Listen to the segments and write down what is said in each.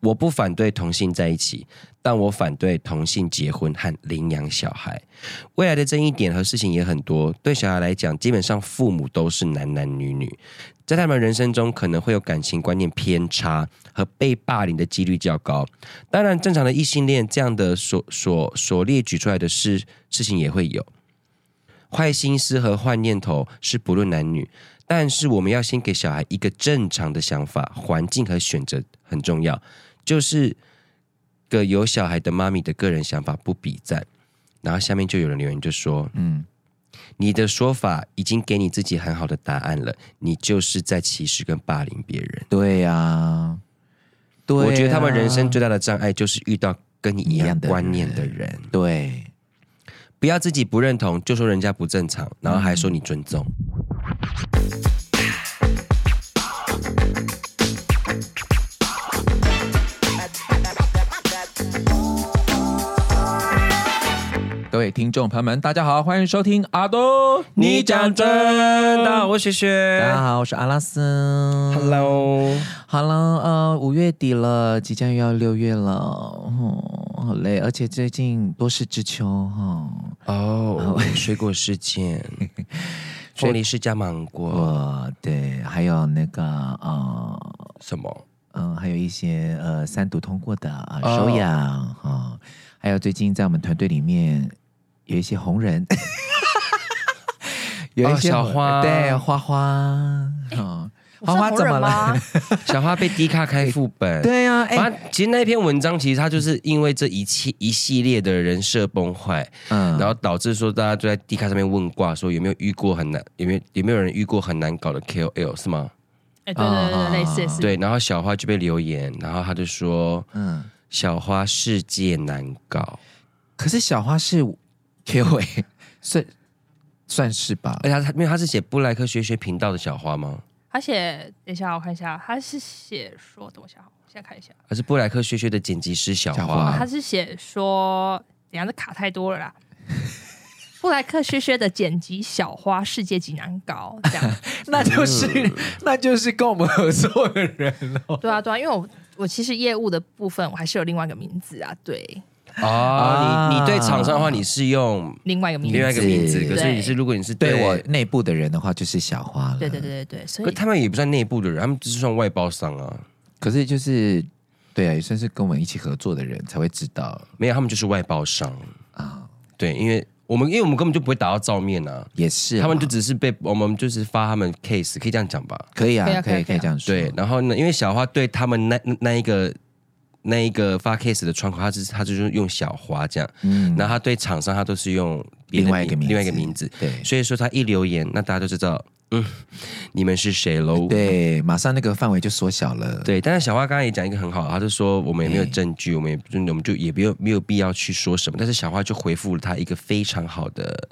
我不反对同性在一起，但我反对同性结婚和领养小孩。未来的争议点和事情也很多。对小孩来讲，基本上父母都是男男女女，在他们人生中可能会有感情观念偏差和被霸凌的几率较高。当然，正常的异性恋这样的所所所列举出来的事事情也会有。坏心思和坏念头是不论男女，但是我们要先给小孩一个正常的想法，环境和选择很重要。就是个有小孩的妈咪的个人想法不比赞，然后下面就有人留言就说：“嗯，你的说法已经给你自己很好的答案了，你就是在歧视跟霸凌别人。”对呀，对，我觉得他们人生最大的障碍就是遇到跟你一样观念的人。人对，不要自己不认同就说人家不正常，然后还说你尊重。嗯各位听众朋友们，大家好，欢迎收听阿多，你讲真。大家好，我是雪雪。大家好，我是阿拉斯。Hello，Hello，呃，五月底了，即将又要六月了，哦，好累，而且最近多事之秋哈。哦，水果事件，凤梨释迦芒果，对，还有那个呃，什么？嗯、呃，还有一些呃，三读通过的啊，手养哈、oh. 哦，还有最近在我们团队里面。有一些红人，有一些、哦、小花，对花花，欸哦、花花怎么了？小花被迪卡开副本，对呀、啊。反、欸、正其实那篇文章，其实他就是因为这一系一系列的人设崩坏，嗯，然后导致说大家就在迪卡上面问卦，说有没有遇过很难，有没有有没有人遇过很难搞的 KOL 是吗？哎、欸，对对对，对，类似、哦、对。然后小花就被留言，然后他就说，嗯，小花世界难搞，可是小花是。O A 算算是吧，而且他因为他是写布莱克学学频道的小花吗？他写，等一下我看一下，他是写说等我下，我现在看一下，他是布莱克学学的剪辑师小花，小花他是写说，等下这卡太多了啦。布莱克学学的剪辑小花世界级难搞，这样，那就是、嗯、那就是跟我们合作的人哦。对啊对啊，因为我我其实业务的部分我还是有另外一个名字啊，对。哦，你你对厂商的话，你是用另外一个名字，另外一个名字。可是你是，如果你是对我内部的人的话，就是小花了。对对对对对，所以他们也不算内部的人，他们只是算外包商啊。可是就是，对啊，也算是跟我们一起合作的人才会知道。没有，他们就是外包商啊。对，因为我们因为我们根本就不会打到照面啊。也是，他们就只是被我们就是发他们 case，可以这样讲吧？可以啊，可以可以这样说。对，然后呢，因为小花对他们那那一个。那一个发 case 的窗口，他是他就是用小花这样，嗯，然后他对厂商他都是用另外一个名，另外一个名字，对，所以说他一留言，那大家都知道，嗯，你们是谁喽？对，马上那个范围就缩小了，对。但是小花刚刚也讲一个很好，他就说我们也没有证据，我们也我们就也没有没有必要去说什么。但是小花就回复了他一个非常好的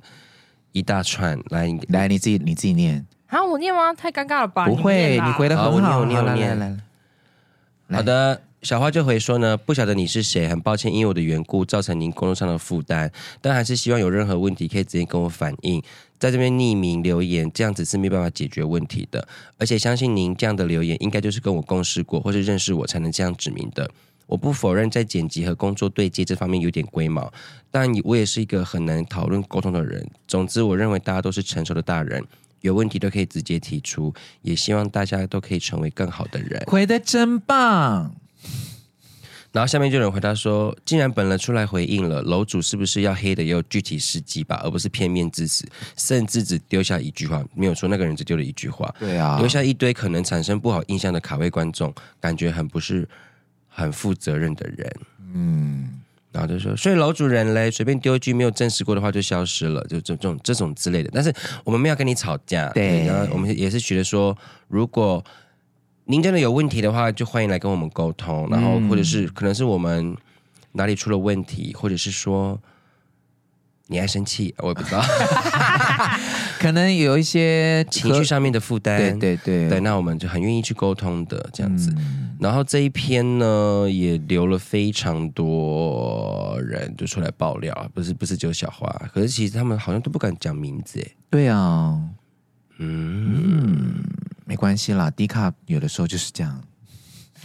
一大串，来来你自己你自己念，好，我念吗？太尴尬了吧？不会，你回的很好，好，我念我念我念，来来来，好的。小花就回说呢，不晓得你是谁，很抱歉因为我的缘故造成您工作上的负担，但还是希望有任何问题可以直接跟我反映，在这边匿名留言，这样子是没办法解决问题的。而且相信您这样的留言应该就是跟我共事过或是认识我才能这样指明的。我不否认在剪辑和工作对接这方面有点龟毛，但我也是一个很难讨论沟通的人。总之，我认为大家都是成熟的大人，有问题都可以直接提出，也希望大家都可以成为更好的人。回得真棒。然后下面就有人回答说：“既然本人出来回应了，楼主是不是要黑的也有具体事迹吧，而不是片面之词，甚至只丢下一句话，没有说那个人只丢了一句话，对啊，留下一堆可能产生不好印象的卡位观众，感觉很不是很负责任的人。”嗯，然后就说：“所以楼主人嘞，随便丢一句没有证实过的话就消失了，就这种这种之类的。但是我们没有跟你吵架，对，然后我们也是觉得说，如果。”您真的有问题的话，就欢迎来跟我们沟通，然后或者是可能是我们哪里出了问题，或者是说你爱生气，我也不知道，可能有一些情绪上面的负担，对对对，对，那我们就很愿意去沟通的这样子。嗯、然后这一篇呢，也留了非常多人就出来爆料，不是不是只有小花，可是其实他们好像都不敢讲名字，哎，对啊，嗯。嗯没关系啦低卡有的时候就是这样。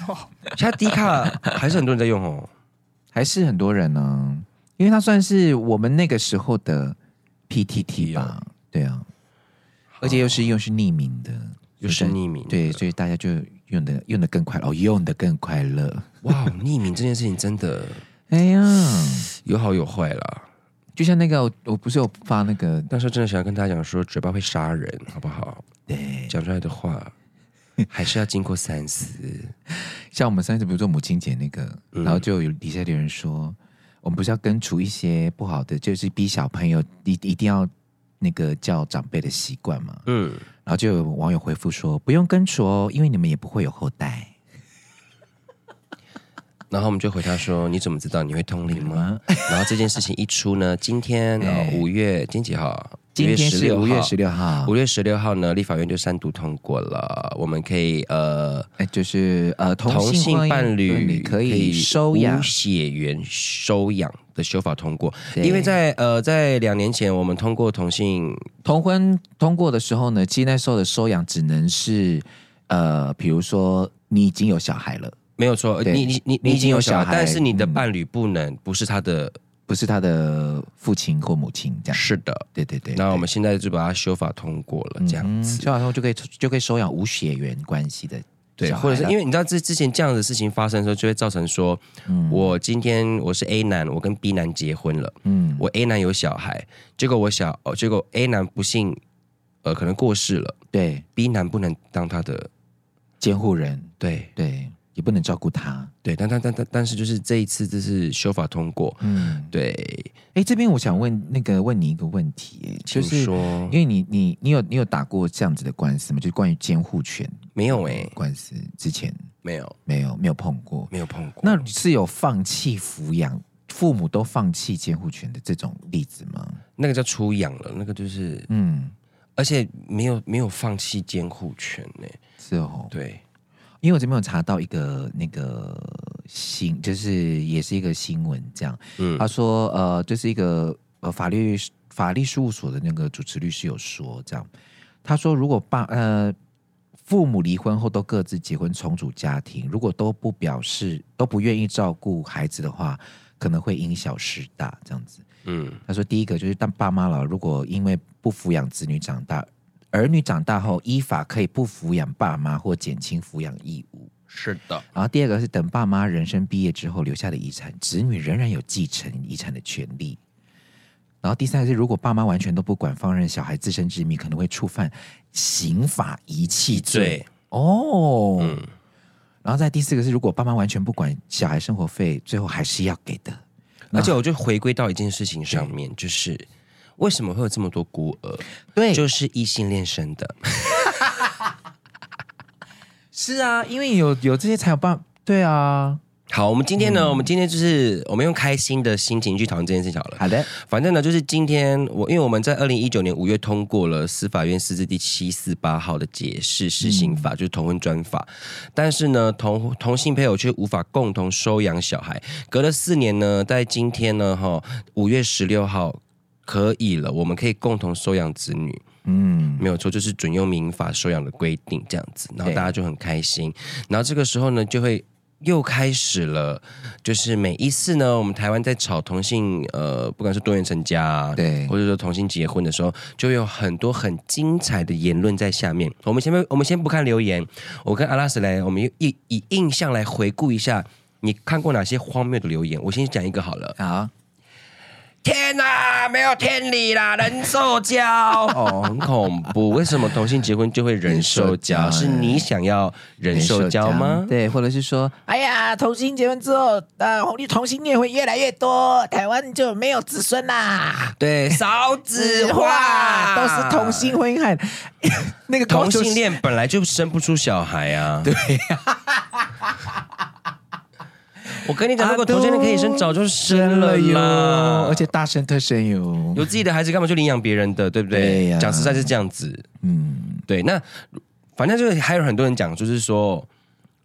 哦，现在 D 卡还是很多人在用哦，还是很多人呢，因为它算是我们那个时候的 PTT 吧，对啊，而且又是又是匿名的，又是匿名，对，所以大家就用的用的更快哦，用的更快乐。哇，匿名这件事情真的，哎呀，有好有坏啦。就像那个，我不是有发那个，那时候真的想要跟大家讲说，嘴巴会杀人，好不好？对，讲出来的话 还是要经过三思。像我们上次比如做母亲节那个，嗯、然后就有底下的人说，我们不是要根除一些不好的，就是逼小朋友一一定要那个叫长辈的习惯嘛。嗯，然后就有网友回复说，不用根除哦，因为你们也不会有后代。然后我们就回他说：“你怎么知道你会通灵吗？” 然后这件事情一出呢，今天五月今天几号？今天是五月十六号。五月十六号呢，立法院就三读通过了，我们可以呃，就是呃，同性伴侣可以收养血缘收养的修法通过。因为在呃，在两年前我们通过同性同婚通过的时候呢，其实那时候的收养只能是呃，比如说你已经有小孩了。没有错，你你你你已经有小孩，但是你的伴侣不能不是他的，不是他的父亲或母亲这样。是的，对对对。那我们现在就把它修法通过了，这样子。修法通过就可以就可以收养无血缘关系的，对，或者是因为你知道之之前这样的事情发生的时候，就会造成说，我今天我是 A 男，我跟 B 男结婚了，嗯，我 A 男有小孩，结果我小哦，结果 A 男不幸呃可能过世了，对，B 男不能当他的监护人，对。对。也不能照顾他，对，但但但但但是就是这一次，这是修法通过，嗯，对。哎，这边我想问那个问你一个问题，就是说，因为你你你有你有打过这样子的官司吗？就是关于监护权？没有哎，官司之前没有没有没有碰过，没有碰过。那是有放弃抚养，父母都放弃监护权的这种例子吗？那个叫出养了，那个就是嗯，而且没有没有放弃监护权呢，是哦，对。因为我这边有查到一个那个新，就是也是一个新闻，这样，嗯，他说，呃，就是一个呃法律法律事务所的那个主持律师有说，这样，他说，如果爸呃父母离婚后都各自结婚重组家庭，如果都不表示都不愿意照顾孩子的话，可能会因小失大，这样子，嗯，他说，第一个就是当爸妈了，如果因为不抚养子女长大。儿女长大后，依法可以不抚养爸妈或减轻抚养义务。是的。然后第二个是等爸妈人生毕业之后留下的遗产，子女仍然有继承遗产的权利。然后第三个是，如果爸妈完全都不管，放任小孩自生自灭，可能会触犯刑法遗弃罪。哦。嗯。然后再第四个是，如果爸妈完全不管小孩生活费，最后还是要给的。而且我就回归到一件事情上面，就是。为什么会有这么多孤儿？对，就是异性恋生的。是啊，因为有有这些才有办法。对啊。好，我们今天呢，嗯、我们今天就是我们用开心的心情去讨论这件事情好了。好的，反正呢，就是今天我因为我们在二零一九年五月通过了司法院释字第七四八号的解释施行法，嗯、就是同婚专法，但是呢，同同性配偶却无法共同收养小孩。隔了四年呢，在今天呢，哈，五月十六号。可以了，我们可以共同收养子女，嗯，没有错，就是准用民法收养的规定这样子，然后大家就很开心，然后这个时候呢，就会又开始了，就是每一次呢，我们台湾在吵同性，呃，不管是多元成家啊，对，或者说同性结婚的时候，就会有很多很精彩的言论在下面。我们前面，我们先不看留言，我跟阿拉斯来，我们以以印象来回顾一下，你看过哪些荒谬的留言？我先讲一个好了，好。天啊，没有天理啦！人兽交哦，很恐怖。为什么同性结婚就会人兽交？是你想要人兽交吗？对，或者是说，哎呀，同性结婚之后，呃，同性恋会越来越多，台湾就没有子孙啦。对，少子化 都是同性婚姻，那个同性恋本来就生不出小孩啊。对。我跟你讲，如果同性恋可以生，早就生了哟，而且大生特生哟。有自己的孩子，干嘛去领养别人的？对不对？讲实在是这样子。嗯，对。那反正就是还有很多人讲，就是说，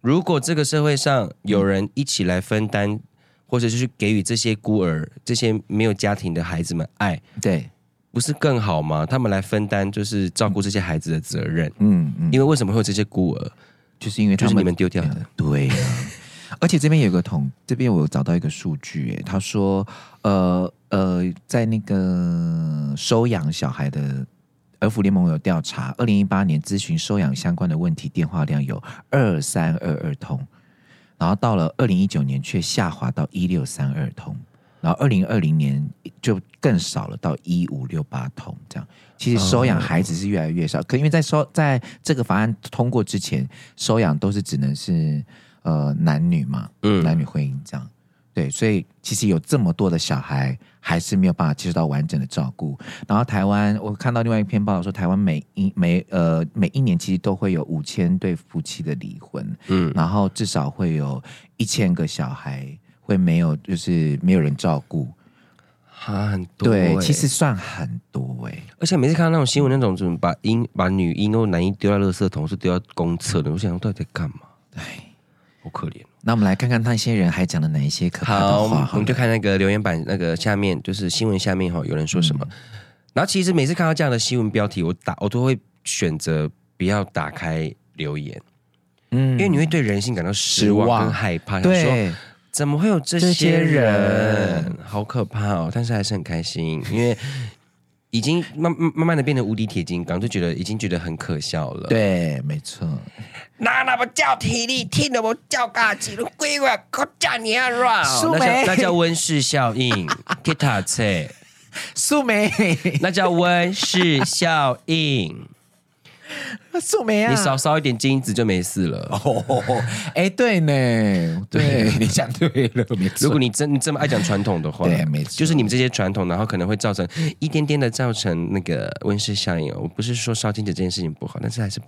如果这个社会上有人一起来分担，嗯、或者就是给予这些孤儿、这些没有家庭的孩子们爱，对，不是更好吗？他们来分担，就是照顾这些孩子的责任。嗯嗯。嗯因为为什么会有这些孤儿？就是因为他们就是你们丢掉的，对、啊。而且这边有个统，这边我有找到一个数据，哎，他说，呃呃，在那个收养小孩的儿福联盟有调查，二零一八年咨询收养相关的问题电话量有二三二二通，然后到了二零一九年却下滑到一六三二通，然后二零二零年就更少了，到一五六八通，这样。其实收养孩子是越来越少，可因为在收在这个法案通过之前，收养都是只能是。呃，男女嘛，嗯，男女婚姻这样，对，所以其实有这么多的小孩，还是没有办法接受到完整的照顾。然后台湾，我看到另外一篇报道说，台湾每一每呃每一年其实都会有五千对夫妻的离婚，嗯，然后至少会有一千个小孩会没有，就是没有人照顾，啊，很多，欸，对，其实算很多哎，欸，而且每次看到那种新闻，那种怎么把婴把女婴或男婴丢在垃圾桶，是丢到公厕的，我想到底在干嘛？哎。好可怜。那我们来看看那些人还讲了哪一些可怕的话。好，我们就看那个留言板，那个下面就是新闻下面哈，有人说什么。嗯、然后其实每次看到这样的新闻标题，我打我都会选择不要打开留言，嗯，因为你会对人性感到失望跟害怕。对，说怎么会有这些人？好可怕哦！但是还是很开心，因为。已经慢慢慢的变成无敌铁金刚，就觉得已经觉得很可笑了。对，没错。那那不叫体力，听那么叫嘎叽，都归我国家你啊软。那叫那叫温室效应。Kita 菜。素梅。那叫温室效应。素梅啊，你少烧一点金子就没事了。哦，哎，对呢，对，你讲对了，没错。如果你真你这么爱讲传统的话，对，没错，就是你们这些传统，然后可能会造成一点点的造成那个温室效应。我不是说烧金子这件事情不好，但是还是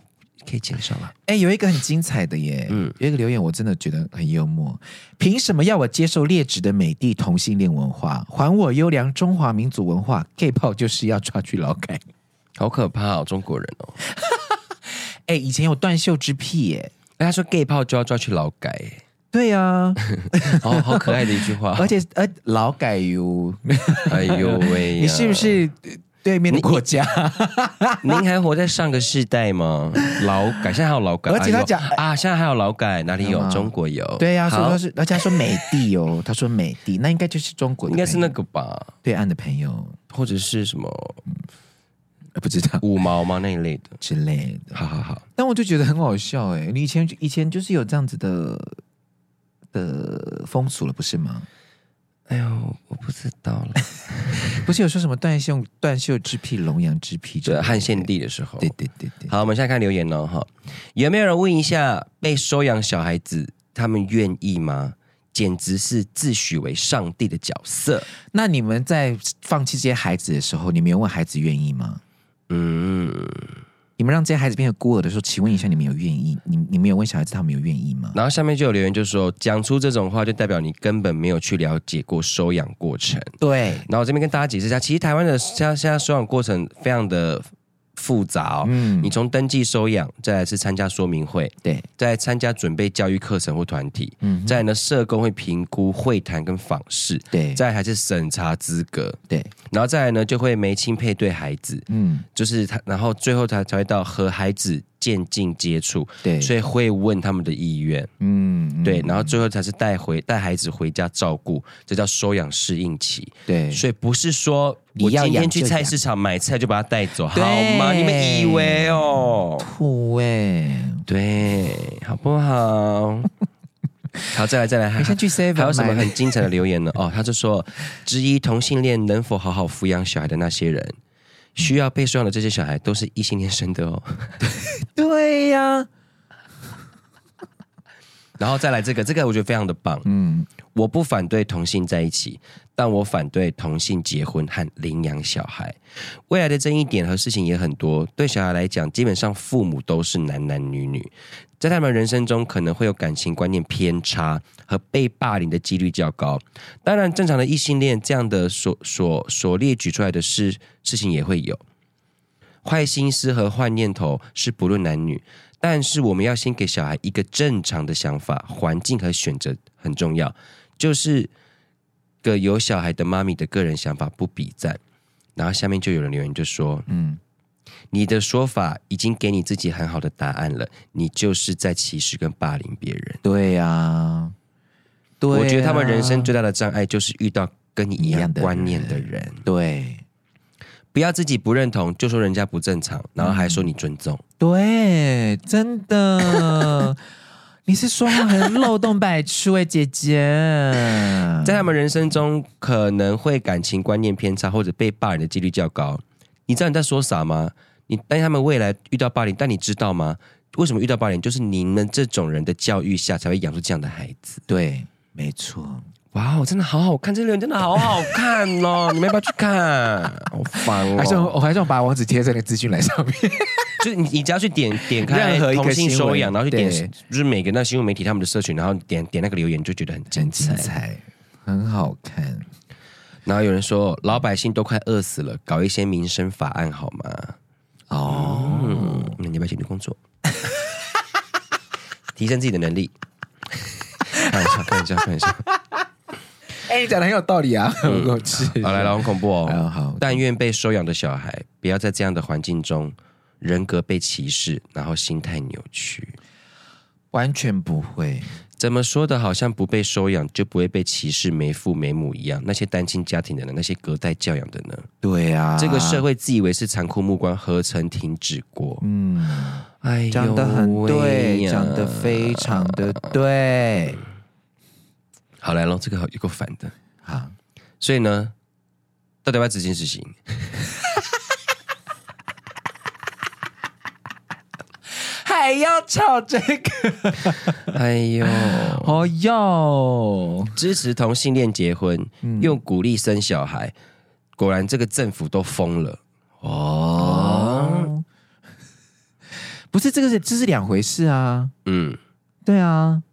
可以减少了。哎，有一个很精彩的耶，嗯，有一个留言我真的觉得很幽默。凭什么要我接受劣质的美帝同性恋文化？还我优良中华民族文化？gay 炮就是要抓去劳改。好可怕哦，中国人哦！哎，以前有断袖之癖耶，哎，他说 gay 炮就要抓去劳改，对呀、啊，哦，好可爱的一句话，而且呃，劳改哟，哎呦喂，你是不是对面的国家？您还活在上个世代吗？劳改现在还有劳改，而且他讲啊，现在还有劳改，哪里有？中国有，对呀、啊，所以说是，而且他说美帝哦，他说美帝，那应该就是中国，应该是那个吧？对岸的朋友，或者是什么？不知道五毛吗？那一类的之类的，好好好。但我就觉得很好笑哎，你以前以前就是有这样子的的风俗了，不是吗？哎呦，我不知道了。不是有说什么断袖断袖之癖、龙阳之癖？对，汉献帝的时候。对对对对。好，我们现在看留言哦。哈，有没有人问一下，被收养小孩子，他们愿意吗？简直是自诩为上帝的角色。那你们在放弃这些孩子的时候，你们有问孩子愿意吗？嗯，你们让这些孩子变成孤儿的时候，请问一下，你们有愿意？你你们有问小孩子，他们有愿意吗？然后下面就有留言，就说讲出这种话，就代表你根本没有去了解过收养过程。对，然后我这边跟大家解释一下，其实台湾的现在现在收养过程非常的。复杂哦，嗯，你从登记收养，再来是参加说明会，对，再来参加准备教育课程或团体，嗯，再来呢社工会评估会谈跟访视，对，再来还是审查资格，对，然后再来呢就会媒亲配对孩子，嗯，就是他，然后最后他才会到和孩子。渐进接触，对，所以会问他们的意愿，嗯，对，然后最后才是带回带孩子回家照顾，这叫收养适应期，对，所以不是说我今天去菜市场买菜就把它带走，好吗？你们以为哦，土哎，对，好不好？好，再来再来，还有什么很精彩的留言呢？哦，他就说，质疑同性恋能否好好抚养小孩的那些人。需要被收养的这些小孩都是异性恋生的哦。对呀，然后再来这个，这个我觉得非常的棒。嗯，我不反对同性在一起，但我反对同性结婚和领养小孩。未来的争议点和事情也很多，对小孩来讲，基本上父母都是男男女女。在他们人生中，可能会有感情观念偏差和被霸凌的几率较高。当然，正常的异性恋这样的所所所列举出来的事事情也会有坏心思和坏念头，是不论男女。但是，我们要先给小孩一个正常的想法，环境和选择很重要。就是个有小孩的妈咪的个人想法不比赞。然后下面就有人留言就说：“嗯。”你的说法已经给你自己很好的答案了，你就是在歧视跟霸凌别人。对呀、啊，对啊，我觉得他们人生最大的障碍就是遇到跟你一样观念的人。人对，不要自己不认同就说人家不正常，然后还说你尊重。嗯、对，真的。你是说话很漏洞百出哎，姐姐，在他们人生中可能会感情观念偏差或者被霸凌的几率较高。你知道你在说啥吗？你担心他们未来遇到霸凌，但你知道吗？为什么遇到霸凌？就是你们这种人的教育下才会养出这样的孩子。对，没错。哇哦，真的好好看，这个人真的好好看哦！你们要不要去看？好烦哦！还是我还是我把网址贴在那个资讯栏上面。就是你，你只要去点点开任何一个同性收养，然后去点，就是每个那新闻媒体他们的社群，然后点点那个留言，就觉得很精彩，精彩，很好看。然后有人说，老百姓都快饿死了，搞一些民生法案好吗？哦，嗯，那你要不要继续工作？提升自己的能力。开玩笑，开玩笑，开玩笑。哎、欸，你讲的很有道理啊！很有趣，好来了，很恐怖哦。好，好，但愿被收养的小孩不要在这样的环境中人格被歧视，然后心态扭曲。完全不会。怎么说的？好像不被收养就不会被歧视没父没母一样。那些单亲家庭的呢？那些隔代教养的呢？对啊，这个社会自以为是残酷目光，何曾停止过？嗯，哎呦，讲的很对，讲得非常的对。好来喽，这个有够烦的。好，所以呢，到底要不要执行实行？还要吵这个？哎呦，哦哟，支持同性恋结婚，嗯、用鼓励生小孩，果然这个政府都疯了哦。哦不是这个是这是两回事啊。嗯，对啊。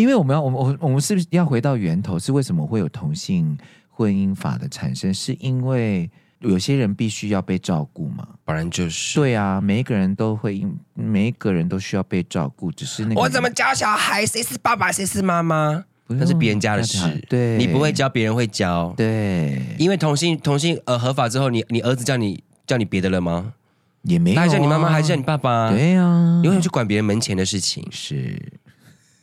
因为我们要，我们我我们是不是要回到源头？是为什么会有同性婚姻法的产生？是因为有些人必须要被照顾吗？不然就是对啊，每一个人都会，每一个人都需要被照顾。只是那个我怎么教小孩？谁是爸爸？谁是妈妈？那是别人家的事。对，你不会教，别人会教。对，因为同性同性呃合法之后，你你儿子叫你叫你别的了吗？也没有、啊，他还叫你妈妈，还是叫你爸爸？对呀、啊，你为什么去管别人门前的事情？是。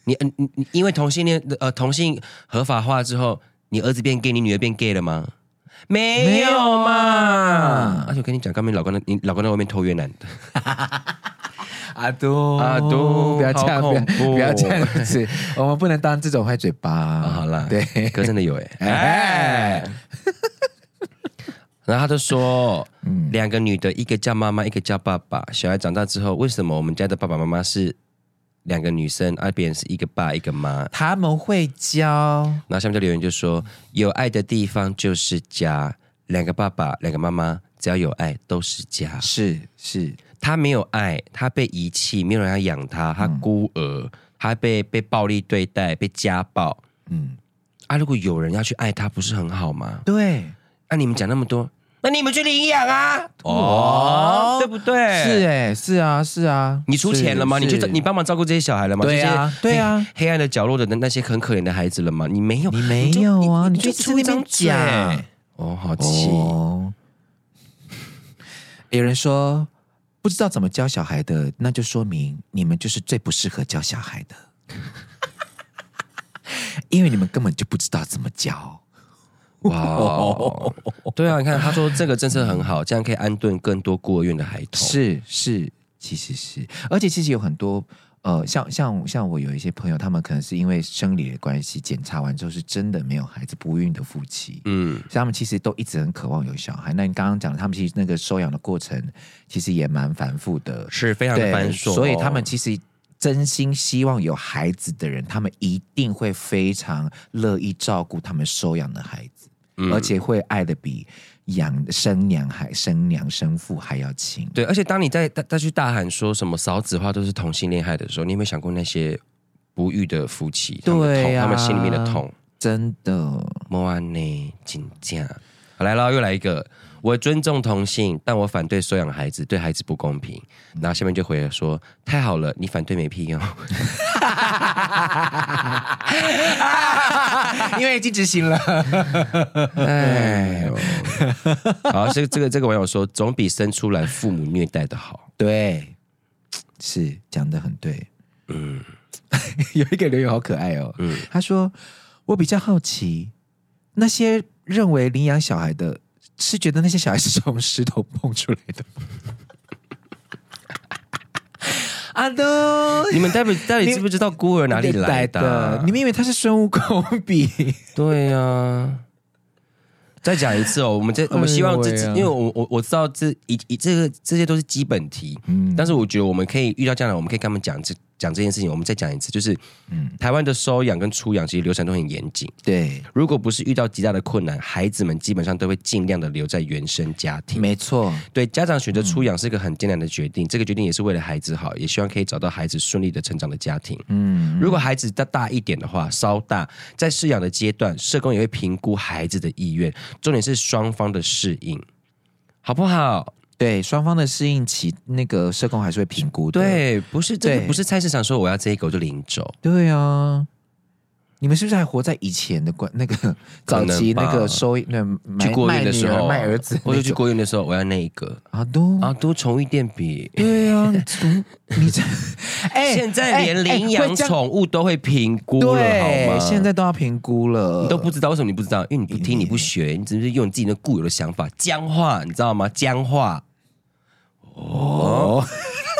你嗯你你因为同性恋呃同性合法化之后，你儿子变 gay，你女儿变 gay 了吗？没有嘛。而且我跟你讲，刚才老公你老公在外面偷越南的。阿杜阿杜，不要这样，不要不要这样子，我们不能当这种坏嘴巴。哦、好了，对，哥真的有哎 哎。然后他就说，嗯，两个女的，一个叫妈妈，一个叫爸爸。小孩长大之后，为什么我们家的爸爸妈妈是？两个女生，而别人是一个爸一个妈，他们会教。然后下面就留言就说：“有爱的地方就是家，两个爸爸，两个妈妈，只要有爱都是家。”是是，他没有爱，他被遗弃，没有人要养他，他孤儿，嗯、他被被暴力对待，被家暴。嗯，啊，如果有人要去爱他，不是很好吗？对，那、啊、你们讲那么多。那你们去领养啊？哦，对不对？是哎，是啊，是啊。你出钱了吗？你去你帮忙照顾这些小孩了吗？对啊，对啊。黑暗的角落的那些很可怜的孩子了吗？你没有，你没有啊？你就出一张嘴。哦，好气。有人说不知道怎么教小孩的，那就说明你们就是最不适合教小孩的，因为你们根本就不知道怎么教。哇对啊，你看他说这个政策很好，这样可以安顿更多孤儿院的孩童。是是，其实是，而且其实有很多呃，像像像我有一些朋友，他们可能是因为生理的关系，检查完之后是真的没有孩子，不孕的夫妻，嗯，所以他们其实都一直很渴望有小孩。那你刚刚讲的，他们其实那个收养的过程其实也蛮繁复的，是非常的繁琐，所以他们其实真心希望有孩子的人，他们一定会非常乐意照顾他们收养的孩子。而且会爱的比养生娘还生娘生父还要亲。对，而且当你在再去大喊说什么少子化都是同性恋害的时候，你有没有想过那些不育的夫妻？对、啊，他们心里面的痛，真的。莫安呢，请假。好来了，又来一个。我尊重同性，但我反对收养孩子，对孩子不公平。然后下面就回了说：“太好了，你反对没屁用，因为已经执行了。”哎呦，好，这个这个这个网友说，总比生出来父母虐待的好。对，是讲得很对。嗯，有一个留言好可爱哦。嗯，他说：“我比较好奇，那些认为领养小孩的，是觉得那些小孩是从石头蹦出来的吗？” 阿东，你们到底到底知不知道孤儿哪里来的？的你们以为他是孙悟空比？对呀、啊。再讲一次哦，我们这 我们希望这，因为我我我知道这一一这个这些都是基本题，嗯，但是我觉得我们可以遇到这样的，我们可以跟他们讲这。讲这件事情，我们再讲一次，就是，嗯，台湾的收养跟出养其实流程都很严谨。对，如果不是遇到极大的困难，孩子们基本上都会尽量的留在原生家庭。没错，对，家长选择出养是一个很艰难的决定，嗯，这个决定也是为了孩子好，也希望可以找到孩子顺利的成长的家庭。嗯，如果孩子再大一点的话，稍大，在饲养的阶段，社工也会评估孩子的意愿，重点是双方的适应，好不好？对双方的适应期，那个社工还是会评估的。对，不是这个，不是菜市场说我要这一狗就领走。对啊，你们是不是还活在以前的关那个早期那个收那去过年的时候卖儿子，或者去过院的时候我要那一个啊都啊都宠物店比 对啊，你这 哎现在连领养宠物都会评估了好吗？现在都要评估了，你都不知道为什么你不知道？因为你不听你不学，你只是用你自己的固有的想法僵化，你知道吗？僵化。哦，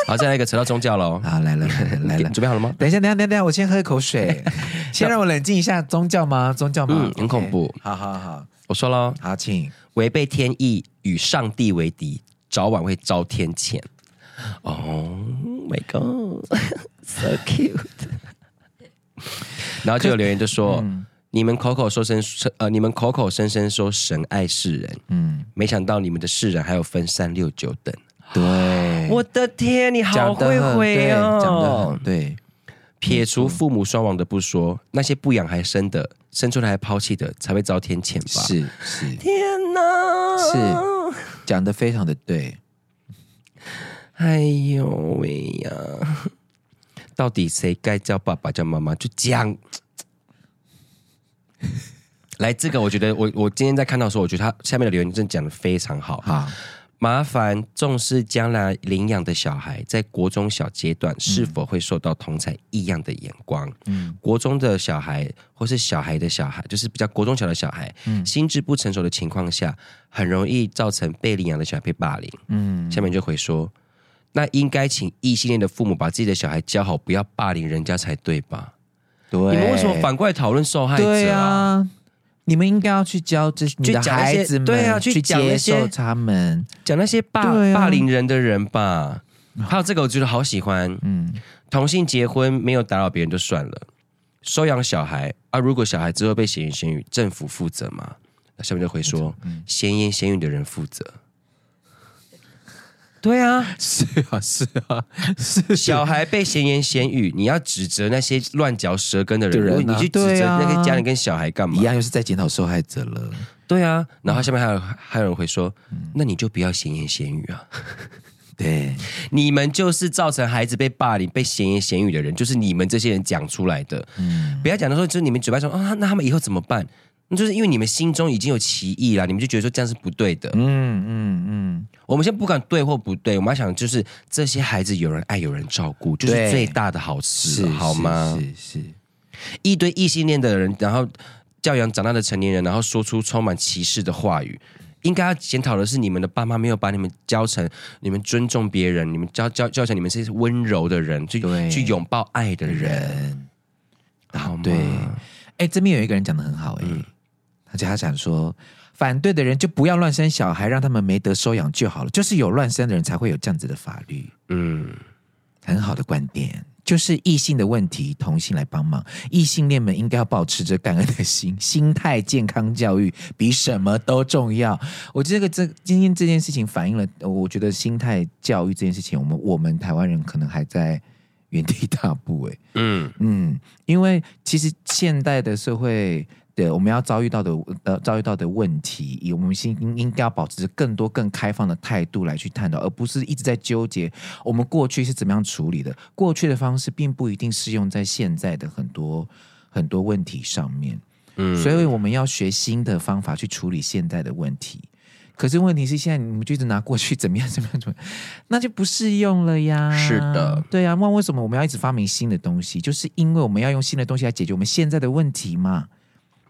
好，再来一个扯到宗教喽。好，来了，来了，准备好了吗？等一下，等一下，等一下，我先喝一口水，先让我冷静一下。宗教吗？宗教吗？嗯，很恐怖。好好好，我说喽，好，请违背天意，与上帝为敌，早晚会遭天谴。Oh my god，so cute。然后就有留言就说：“你们口口说声呃，你们口口声声说神爱世人，嗯，没想到你们的世人还有分三六九等。”对，我的天，你好会回哦！讲得很对，撇除父母双亡的不说，那些不养还生的，生出来还抛弃的，才会遭天谴吧？是是，天哪，是讲的非常的对。哎呦喂呀，到底谁该叫爸爸叫妈妈？就讲。来，这个我觉得我我今天在看到的时候，我觉得他下面的留言真的讲的非常好。好。麻烦重视将来领养的小孩在国中小阶段是否会受到同侪异样的眼光。嗯，国中的小孩或是小孩的小孩，就是比较国中小的小孩，嗯，心智不成熟的情况下，很容易造成被领养的小孩被霸凌。嗯，下面就会说，那应该请异性恋的父母把自己的小孩教好，不要霸凌人家才对吧？对，你们为什么反过来讨论受害者啊？你们应该要去教这些你的孩子们，对啊，去接受他们，讲那些霸、啊、霸凌人的人吧。还有这个，我觉得好喜欢。嗯，同性结婚没有打扰别人就算了，收养小孩啊，如果小孩之后被闲言闲语，政府负责吗？那下面就会说，闲言闲语的人负责。对 啊，是啊，是啊，是小孩被闲言闲语，你要指责那些乱嚼舌根的人，人啊、你去指责那个家人跟小孩干嘛？一样又是在检讨受害者了。对啊，然后下面还有还有人会说，那你就不要闲言闲语啊。对，你们就是造成孩子被霸凌、被闲言闲语的人，就是你们这些人讲出来的。嗯，不要讲的说，就是你们嘴巴说啊，那他们以后怎么办？那就是因为你们心中已经有歧义了，你们就觉得说这样是不对的。嗯嗯嗯，我们先不管对或不对，我们要想就是这些孩子有人爱，有人照顾，就是最大的好事，好吗？是是，是，一堆异性恋的人，然后教养长大的成年人，然后说出充满歧视的话语，应该要检讨的是你们的爸妈没有把你们教成你们尊重别人，你们教教教成你们是温柔的人，去去拥抱爱的人，好吗？对，哎，这边有一个人讲的很好，哎。嗯而且他想说，反对的人就不要乱生小孩，让他们没得收养就好了。就是有乱生的人才会有这样子的法律。嗯，很好的观点，就是异性的问题，同性来帮忙。异性恋们应该要保持着感恩的心，心态健康教育比什么都重要。我觉得这个这今天这件事情反映了，我觉得心态教育这件事情，我们我们台湾人可能还在原地踏步。哎，嗯嗯，因为其实现代的社会。对，我们要遭遇到的呃，遭遇到的问题，以我们应应该要保持更多更开放的态度来去探讨，而不是一直在纠结我们过去是怎么样处理的。过去的方式并不一定适用在现在的很多很多问题上面。嗯，所以我们要学新的方法去处理现在的问题。可是问题是现在你们就一直拿过去怎么样怎么样怎么样，那就不适用了呀。是的，对啊，那为什么我们要一直发明新的东西？就是因为我们要用新的东西来解决我们现在的问题嘛。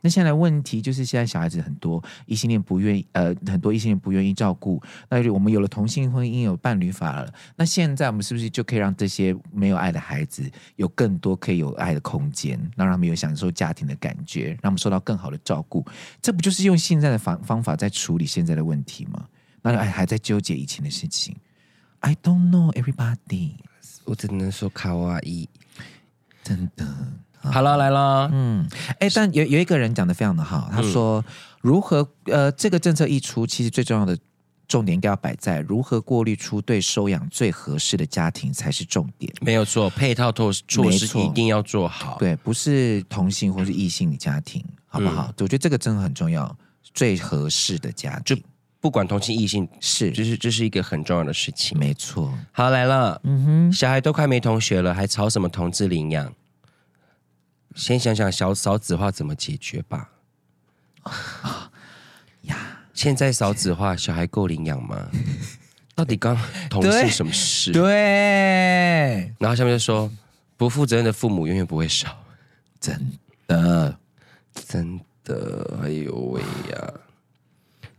那现在的问题就是，现在小孩子很多异性恋不愿意，呃，很多异性恋不愿意照顾。那就我们有了同性婚姻，有伴侣法了。那现在我们是不是就可以让这些没有爱的孩子有更多可以有爱的空间，让他们有享受家庭的感觉，让他们受到更好的照顾？这不就是用现在的方方法在处理现在的问题吗？那还还在纠结以前的事情？I don't know everybody，我只能说卡哇伊，真的。好了，来了，嗯，哎，但有有一个人讲的非常的好，他说，如何呃，这个政策一出，其实最重要的重点应该要摆在如何过滤出对收养最合适的家庭才是重点。没有错，配套措措施一定要做好，对，不是同性或是异性的家庭，好不好？嗯、我觉得这个真的很重要，最合适的家庭，就不管同性异性，是，就是这是一个很重要的事情。没错，好来了，嗯哼，小孩都快没同学了，还吵什么同志领养？先想想小少子化怎么解决吧。啊 呀，现在少子化，小孩够领养吗？到底刚同事什么事？对。然后下面就说，不负责任的父母永远不会少。真的，真的，哎呦喂呀！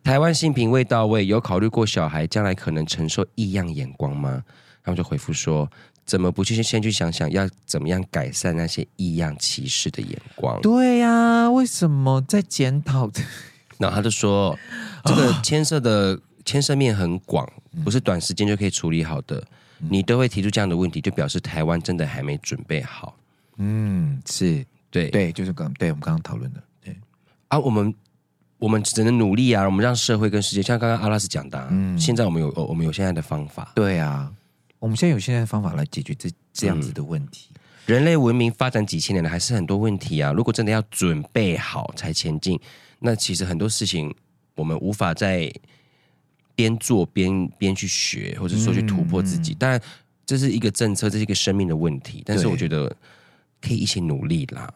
台湾性品未到位，有考虑过小孩将来可能承受异样眼光吗？他们就回复说。怎么不去先去想想要怎么样改善那些异样歧视的眼光？对呀、啊，为什么在检讨？然后他就说，这个牵涉的牵涉面很广，不是短时间就可以处理好的。你都会提出这样的问题，就表示台湾真的还没准备好。嗯，是对对，就是刚对我们刚刚讨论的，对啊，我们我们只能努力啊，我们让社会跟世界，像刚刚阿拉斯讲的、啊，嗯，现在我们有我们有现在的方法，对啊。我们现在有现在的方法来解决这这样子的问题。嗯，人类文明发展几千年了，还是很多问题啊。如果真的要准备好才前进，那其实很多事情我们无法在边做边边去学，或者说去突破自己。当然，这是一个政策，这是一个生命的问题。但是我觉得可以一起努力啦。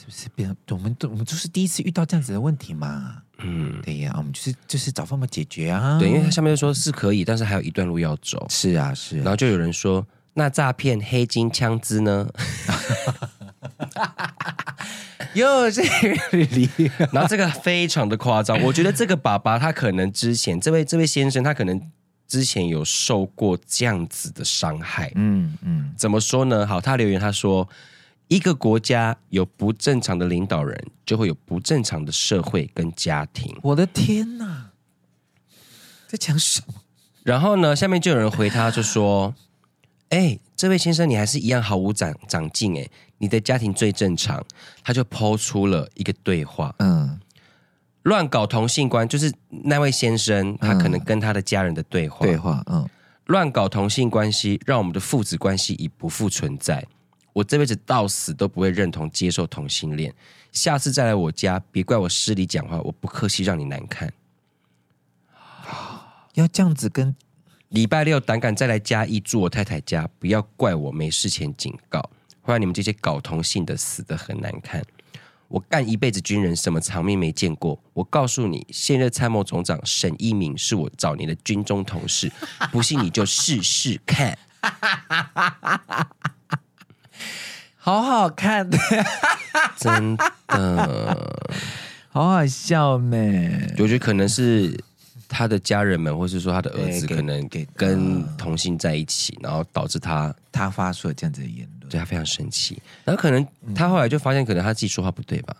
是不是？别，我们都我们都是第一次遇到这样子的问题嘛。嗯，对呀，我们就是就是找方法解决啊。对，因为他下面就说是可以，但是还有一段路要走。是啊，是。然后就有人说，那诈骗、黑金、枪支呢？又是。然后这个非常的夸张，我觉得这个爸爸他可能之前，这位这位先生他可能之前有受过这样子的伤害。嗯嗯，怎么说呢？好，他留言他说。一个国家有不正常的领导人，就会有不正常的社会跟家庭。我的天哪，在讲什么？然后呢，下面就有人回他，就说：“ 哎，这位先生，你还是一样毫无长长进哎，你的家庭最正常。”他就抛出了一个对话，嗯，乱搞同性关，就是那位先生，他可能跟他的家人的对话，对话，嗯，乱搞同性关系，让我们的父子关系已不复存在。我这辈子到死都不会认同接受同性恋。下次再来我家，别怪我失礼讲话，我不客气让你难看。要这样子跟礼拜六胆敢再来嘉义住我太太家，不要怪我没事前警告，会让你们这些搞同性的死得很难看。我干一辈子军人，什么场面没见过？我告诉你，现任参谋总长沈一鸣是我早年的军中同事，不信你就试试看。好好看的，真的，好好笑呢。我觉得可能是他的家人们，或是说他的儿子，可能给跟同性在一起，然后导致他他发出了这样子的言论，对他非常生气。然后可能他后来就发现，可能他自己说话不对吧？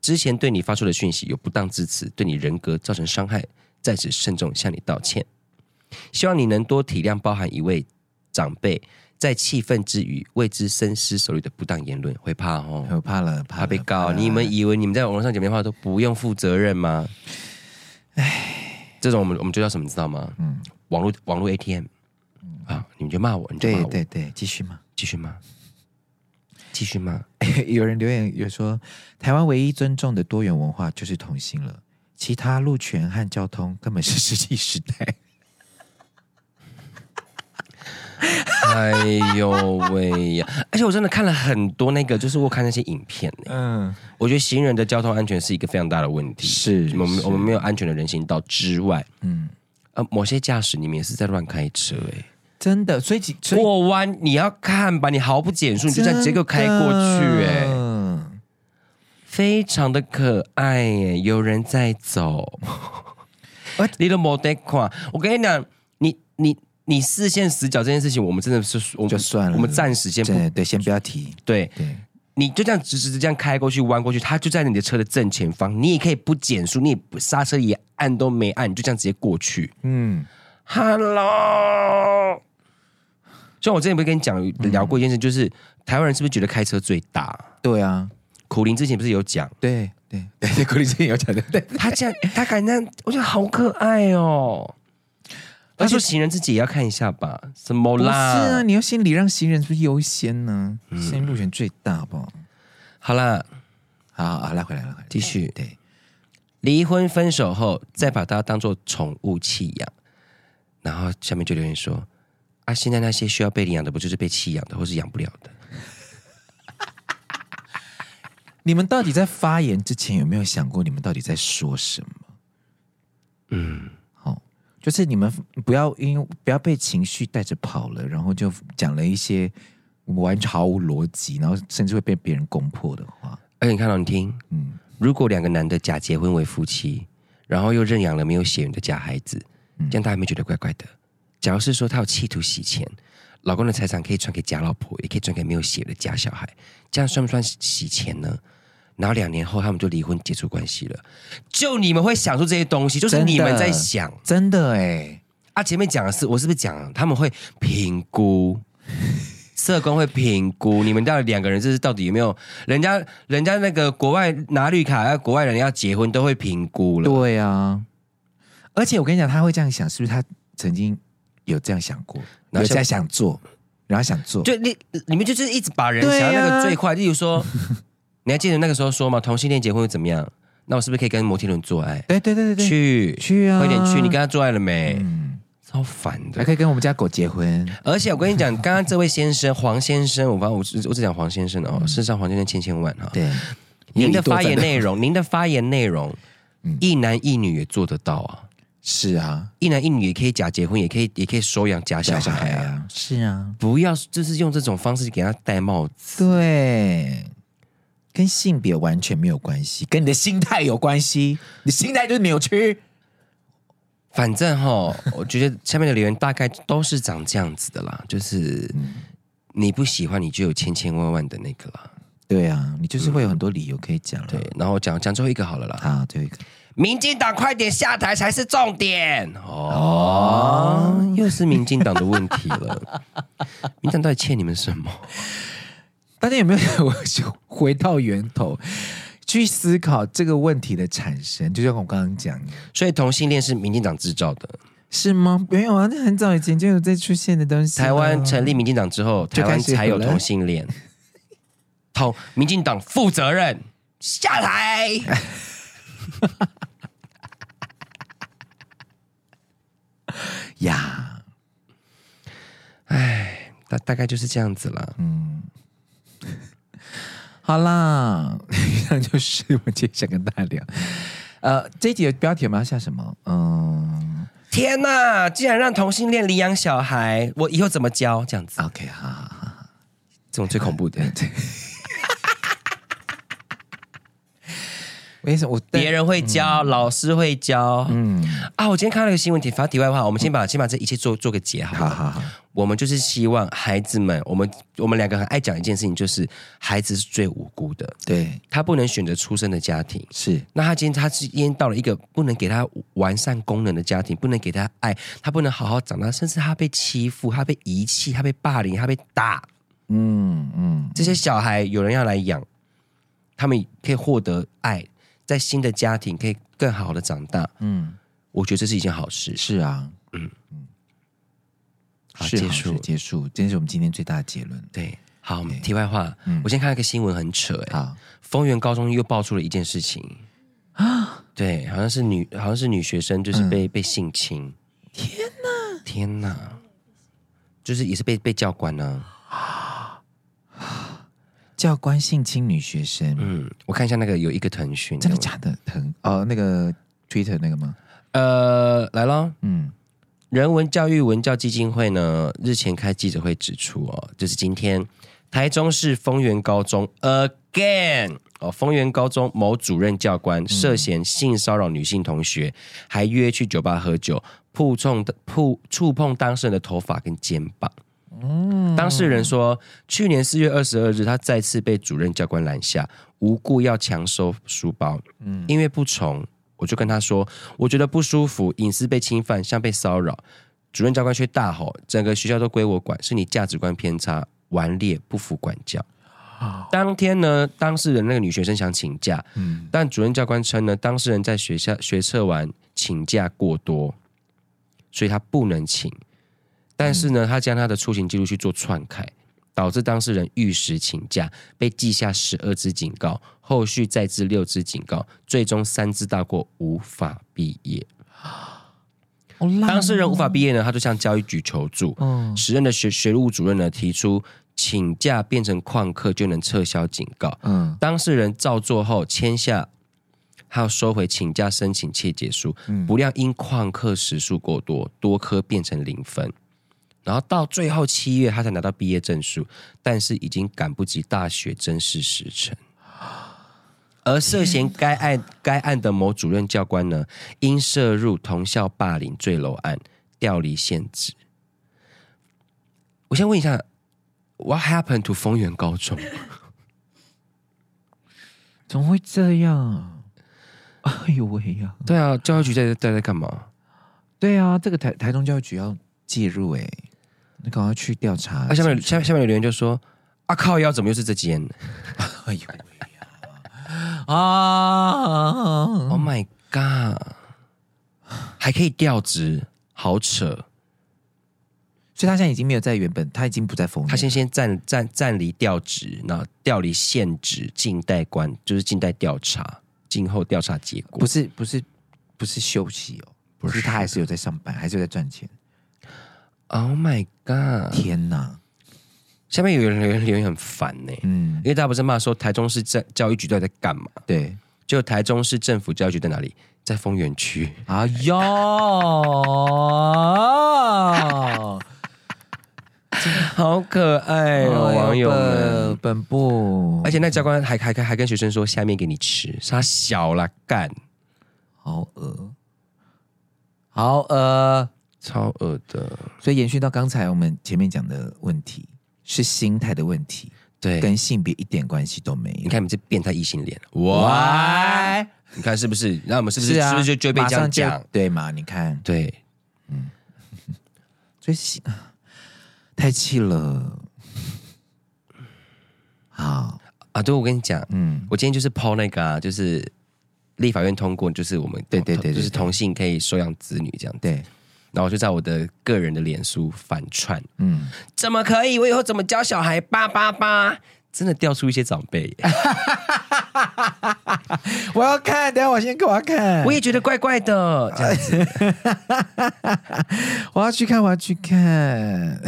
之前对你发出的讯息有不当之词，对你人格造成伤害，在此慎重向你道歉。希望你能多体谅，包含一位长辈。在气愤之余，为之深思熟虑的不当言论，会怕哦，会怕了，怕被告。你们以为你们在网络上讲电话都不用负责任吗？唉，这种我们我们就叫什么，知道吗？嗯，网络网络 ATM。啊，你们就骂我，你就骂我，对对对，继续骂，继续骂，继续骂。有人留言有说，台湾唯一尊重的多元文化就是同性了，其他路权和交通根本是石器时代。哎呦喂呀！而且我真的看了很多那个，就是我看那些影片，嗯，我觉得行人的交通安全是一个非常大的问题。是我们我们没有安全的人行道之外，嗯，呃，某些驾驶你们也是在乱开车，哎，真的。所以过弯你要看吧，你毫不减速，你就这样直接就开过去，哎，嗯，非常的可爱，哎，有人在走。你都没得看，我跟你讲，你你你视线死角这件事情，我们真的是我们就算了，我们暂时先不对，对，先不要提。对，对你就这样直直的这样开过去，弯过去，他就在你的车的正前方，你也可以不减速，你也不刹车也按都没按，你就这样直接过去。嗯，Hello，像我之前不是跟你讲聊过一件事，嗯、就是台湾人是不是觉得开车最大？对啊，苦林之前不是有讲？对。对，对，苦林之前有讲的，对，他这样，他敢这样，我觉得好可爱哦。他说行人自己也要看一下吧，什么啦？是啊，你要先礼让行人，是不是优先呢？嗯、先路权最大吧。好啦，好，好，来回来了，继续。对，离婚分手后再把它当做宠物弃养，然后下面就留言说：啊，现在那些需要被领养的，不就是被弃养的，或是养不了的？你们到底在发言之前有没有想过，你们到底在说什么？嗯，就是你们不要因为不要被情绪带着跑了，然后就讲了一些完全毫无逻辑，然后甚至会被别人攻破的话。而且你看到你听，嗯，如果两个男的假结婚为夫妻，然后又认养了没有血缘的假孩子，嗯、这样大家有没有觉得怪怪的？假如是说他有企图洗钱，老公的财产可以传给假老婆，也可以转给没有血的假小孩，这样算不算洗钱呢？然后两年后他们就离婚结束关系了，就你们会想出这些东西，就是你们在想，真的哎啊！前面讲的是我是不是讲他们会评估，社工会评估？你们到底两个人这是到底有没有人家人家那个国外拿绿卡，要国外人要结婚都会评估了，对啊。而且我跟你讲，他会这样想，是不是他曾经有这样想过，然后现在想做，然后想做，就你你们就是一直把人想要那个最快，例如说。你还记得那个时候说吗？同性恋结婚会怎么样？那我是不是可以跟摩天轮做爱？对对对对对，去去啊，快点去！你跟他做爱了没？嗯，超烦的。还可以跟我们家狗结婚。而且我跟你讲，刚刚这位先生黄先生，我反正我我只讲黄先生哦，事实上黄先生千千万哈。对，您的发言内容，您的发言内容，一男一女也做得到啊。是啊，一男一女也可以假结婚，也可以也可以收养假小孩啊。是啊，不要就是用这种方式给他戴帽子。对。跟性别完全没有关系，跟你的心态有关系。你心态就是扭曲。反正哈，我觉得下面的留言大概都是长这样子的啦，就是你不喜欢，你就有千千万万的那个啦。对啊，你就是会有很多理由可以讲。对，然后讲讲最后一个好了啦。好，最后一个，民进党快点下台才是重点。哦，哦又是民进党的问题了。民进党到底欠你们什么？大家有没有回到源头去思考这个问题的产生？就像我刚刚讲，所以同性恋是民进党制造的，是吗？没有啊，那很早以前就有在出现的东西。台湾成立民进党之后，台湾才有同性恋。同民进党负责任下台。呀，哎，大大概就是这样子了。嗯。好啦，以上就是我今天想跟大家聊。呃，这一集的标题我们要下什么？嗯，天哪！竟然让同性恋领养小孩，我以后怎么教？这样子？OK，好好好，这种最恐怖的。对。为什么我别人会教，嗯、老师会教？嗯啊，我今天看到一个新闻题，发题外话，我们先把先把这一切做做个结好。好好好，我们就是希望孩子们，我们我们两个很爱讲一件事情，就是孩子是最无辜的，对，他不能选择出生的家庭，是。那他今天他是今天到了一个不能给他完善功能的家庭，不能给他爱，他不能好好长大，甚至他被欺负，他被遗弃，他被霸凌，他被打。嗯嗯，这些小孩有人要来养，他们可以获得爱。在新的家庭可以更好的长大，嗯，我觉得这是一件好事。是啊，嗯。嗯，好，结束。结束，这是我们今天最大的结论。对，好，题外话，我先看了一个新闻，很扯哎，好，丰原高中又爆出了一件事情。啊，对，好像是女，好像是女学生，就是被被性侵。天哪，天哪，就是也是被被教官呢、啊，教官性侵女学生。嗯，我看一下那个有一个腾讯，真的假的？腾哦，那个 Twitter 那个吗？呃，来了，嗯，人文教育文教基金会呢日前开记者会指出哦，就是今天台中市丰原高中 again 哦，丰原高中某主任教官涉嫌性骚扰女性同学，嗯、还约去酒吧喝酒，碰触的碰触碰当事人的头发跟肩膀。嗯，当事人说，去年四月二十二日，他再次被主任教官拦下，无故要强收书包。嗯，因为不从。我就跟他说，我觉得不舒服，隐私被侵犯，像被骚扰。主任教官却大吼：“整个学校都归我管，是你价值观偏差，顽劣不服管教。”当天呢，当事人那个女学生想请假，嗯，但主任教官称呢，当事人在学校学测完请假过多，所以他不能请。但是呢，他将他的出行记录去做篡改。导致当事人逾时请假，被记下十二支警告，后续再至六支警告，最终三支大过，无法毕业。哦、当事人无法毕业呢，他就向教育局求助。嗯，时任的学学务主任呢提出，请假变成旷课就能撤销警告。嗯，当事人照做后签下，还要收回请假申请切结书。嗯，不料因旷课时数过多，多科变成零分。然后到最后七月，他才拿到毕业证书，但是已经赶不及大学正式时程。而涉嫌该案该案的某主任教官呢，因涉入同校霸凌坠楼案，调离现职。我先问一下，What happened to 丰原高中？怎么会这样？哎呦喂呀！对啊，教育局在在在干嘛？对啊，这个台台中教育局要介入哎。你赶快去调查。啊，下面下下面的留言就说：“啊靠腰，怎么又是这间？” 哎呦呀！啊！Oh my god！还可以调职，好扯。所以他现在已经没有在原本，他已经不在丰原。他先先暂暂暂离调职，那调离现职，静待关，就是静待调查，静候调查结果。不是不是不是休息哦，不是他还是有在上班，还是有在赚钱。Oh my god！天哪！下面有人留言留言很烦呢，嗯，因为大家不是骂说台中市教教育局到底在干嘛？对，就台中市政府教育局在哪里？在丰原区。哎呦，好可爱哦，网友们，本部，而且那教官还还还跟学生说下面给你吃，他小了干，好恶，好恶。超恶的，所以延续到刚才我们前面讲的问题，是心态的问题，对，跟性别一点关系都没有。你看你们这变态异性恋，哇！你看是不是？那我们是不是是、啊、是不是就就被这样讲？对嘛？你看，对，嗯，所以太气了。好啊，对，我跟你讲，嗯，我今天就是抛那个、啊，就是立法院通过，就是我们对对，对对对，就是同性可以收养子女这样，对。然后我就在我的个人的脸书反串，嗯，怎么可以？我以后怎么教小孩？八八八，真的掉出一些长辈。我要看，等下我先给我看。我也觉得怪怪的，这样子。我要去看，我要去看，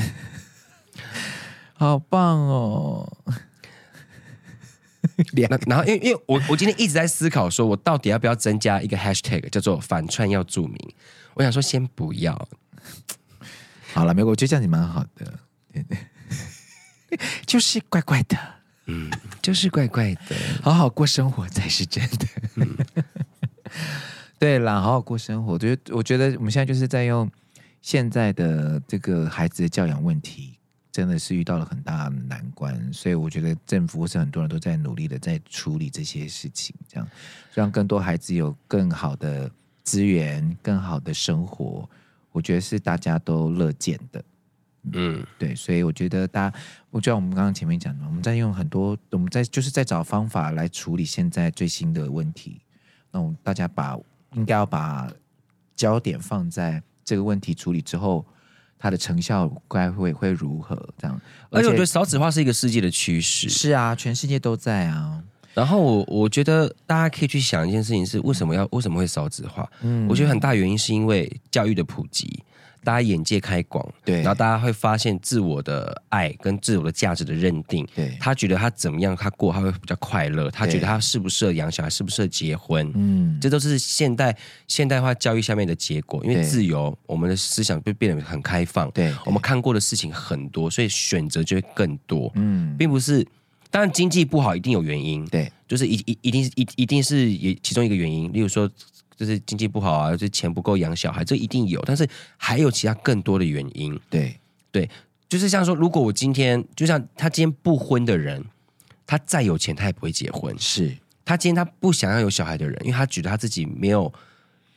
好棒哦！然后，因为因为我我今天一直在思考，说我到底要不要增加一个 hashtag 叫做反串要注明。我想说，先不要。好了，没有，我觉得这样子蛮好的。对对，就是怪怪的，嗯，就是怪怪的。好好过生活才是真的。嗯、对啦，好好过生活。觉得，我觉得我们现在就是在用现在的这个孩子的教养问题，真的是遇到了很大的难关。所以，我觉得政府或是很多人都在努力的在处理这些事情，这样让更多孩子有更好的。资源更好的生活，我觉得是大家都乐见的。嗯，对，所以我觉得大家，我就像我们刚刚前面讲的，我们在用很多，我们在就是在找方法来处理现在最新的问题。那我们大家把应该要把焦点放在这个问题处理之后，它的成效该会会如何？这样，而且我觉得少子化是一个世界的趋势。是啊，全世界都在啊。然后我我觉得大家可以去想一件事情是为什么要为什么会少子化？嗯，我觉得很大原因是因为教育的普及，大家眼界开广，对，然后大家会发现自我的爱跟自我的价值的认定，对，他觉得他怎么样，他过他会比较快乐，他觉得他适不适合养小孩，适不适合结婚，嗯，这都是现代现代化教育下面的结果。因为自由，我们的思想就变得很开放，对，我们看过的事情很多，所以选择就会更多，嗯，并不是，当然经济不好一定有原因，对，就是一一一定是一一定是也其中一个原因，例如说。就是经济不好啊，就是钱不够养小孩，这一定有。但是还有其他更多的原因。对对，就是像说，如果我今天就像他今天不婚的人，他再有钱他也不会结婚。是他今天他不想要有小孩的人，因为他觉得他自己没有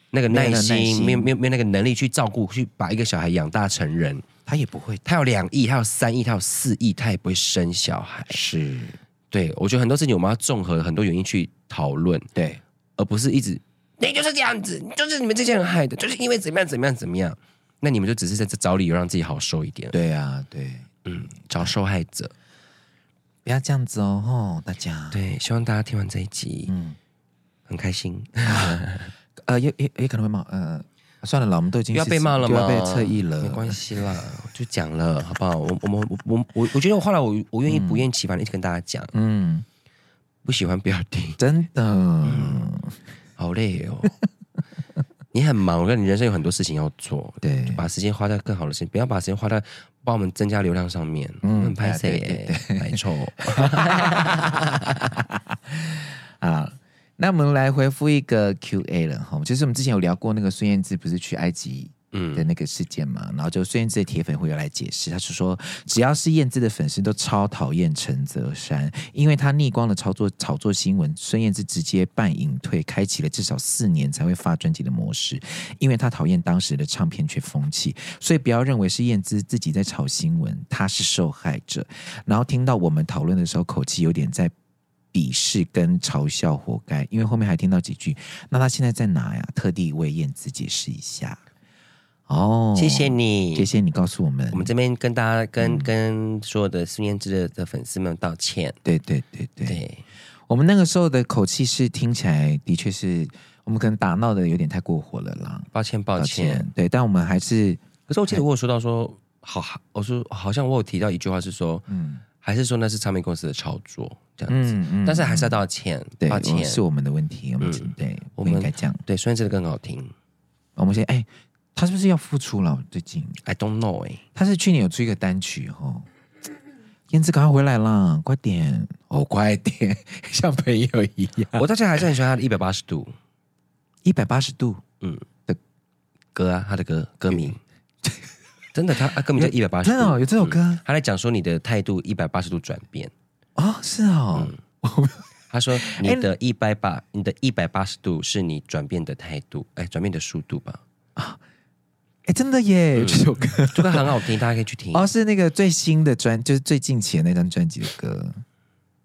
那个耐心，没有没有没有没有那个能力去照顾，去把一个小孩养大成人，他也不会。他有两亿，他有三亿，他有四亿，他也不会生小孩。是对，我觉得很多事情我们要综合很多原因去讨论，对，而不是一直。你就是这样子，就是你们这些人害的，就是因为怎么样怎么样怎么样，那你们就只是在这找理由让自己好受一点。对啊，对，嗯，找受害者，不要这样子哦，吼，大家。对，希望大家听完这一集，嗯，很开心。呃，也也也可能会骂，呃，算了啦，我们都已经要被骂了吗？要被侧翼了，没关系啦，就讲了，好不好？我我们我我我我觉得我后来我我愿意不厌其烦的一直跟大家讲，嗯，不喜欢不要听，真的。嗯好累哦，你很忙，我跟你人生有很多事情要做，对，把时间花在更好的事情，不要把时间花在帮我们增加流量上面。嗯，拍谢，没错。啊，那我们来回复一个 Q&A 了哈，就是我们之前有聊过那个孙燕姿不是去埃及。嗯的那个事件嘛，然后就孙燕姿的铁粉会有来解释，他是说只要是燕姿的粉丝都超讨厌陈泽山，因为他逆光的操作炒作新闻，孙燕姿直接半隐退，开启了至少四年才会发专辑的模式，因为他讨厌当时的唱片圈风气，所以不要认为是燕姿自己在炒新闻，他是受害者。然后听到我们讨论的时候，口气有点在鄙视跟嘲笑，活该。因为后面还听到几句，那他现在在哪呀？特地为燕子解释一下。哦，谢谢你，谢谢你告诉我们。我们这边跟大家、跟、嗯、跟所有的孙燕姿的的粉丝们道歉。对对对对，对我们那个时候的口气是听起来的确是我们可能打闹的有点太过火了啦。抱歉抱歉，对，但我们还是。可是我记得我有说到说，好，我说好像我有提到一句话是说，嗯，还是说那是唱片公司的操作这样子，嗯嗯，但是还是要道歉，对，抱歉是我们的问题，我们、嗯、对，我们应该这样，对，孙燕姿的更好听。我们先哎。他是不是要复出了？最近 I don't know 哎、欸，他是去年有出一个单曲哈。燕姿赶快回来啦，快点哦，快点，像朋友一样。我到现在还是很喜欢他的一百八十度，一百八十度，嗯的歌啊，他的歌歌名，真的，他歌名叫一百八十度，真的有这首歌。嗯、他在讲说你的态度一百八十度转变啊、哦，是哦、嗯。他说你的一百八，你的一百八十度是你转变的态度，哎，转变的速度吧啊。哎，真的耶！嗯、这首歌这个很好听，大家可以去听。哦，是那个最新的专，就是最近期的那张专辑的歌，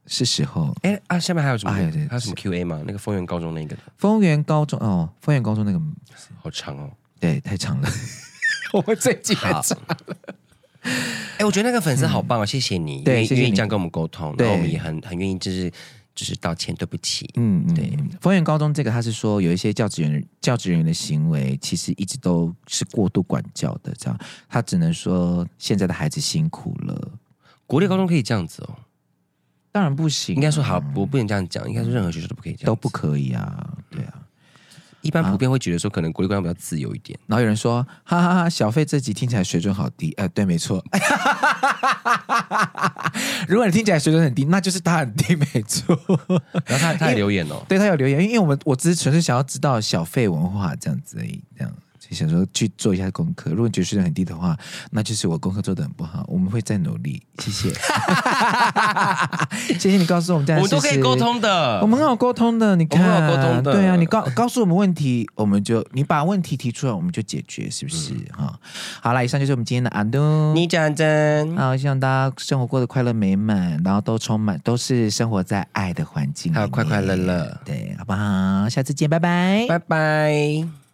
是时候。哎啊，下面还有什么？还有还有什么 Q A 吗？那个丰原高中那个。丰原高中哦，丰原高中那个好长哦，对，太长了。我们最近太长了。哎，我觉得那个粉丝好棒啊、哦！谢谢你，对，愿意这样跟我们沟通，然后我们也很很愿意，就是。就是道歉，对不起。嗯，对。丰原高中这个，他是说有一些教职员教职人员的行为，其实一直都是过度管教的，这样。他只能说现在的孩子辛苦了。国立高中可以这样子哦？当然不行。应该说好，我不能这样讲。应该说任何学校都不可以这样，都不可以啊。对啊。一般普遍会觉得说，可能国立高中比较自由一点。然后有人说，哈哈哈，小费这集听起来水准好低。呃，对，没错。如果你听起来水准很低，那就是他很低，没错。然后他他有留言哦，对他有留言，因为我们我只是纯粹想要知道小费文化这样子而已，这样。想说去做一下功课，如果你觉得水准很低的话，那就是我功课做的很不好。我们会再努力，谢谢，谢谢你告诉我们这样，我们都可以沟通的，我们很好沟通的。你看，很好沟通的，对啊，你告告诉我们问题，我们就你把问题提出来，我们就解决，是不是？哈、嗯，好了，以上就是我们今天的阿东，你讲真，好，希望大家生活过得快乐美满，然后都充满都是生活在爱的环境，还有快快乐乐，对，好不好？下次见，拜拜，拜拜。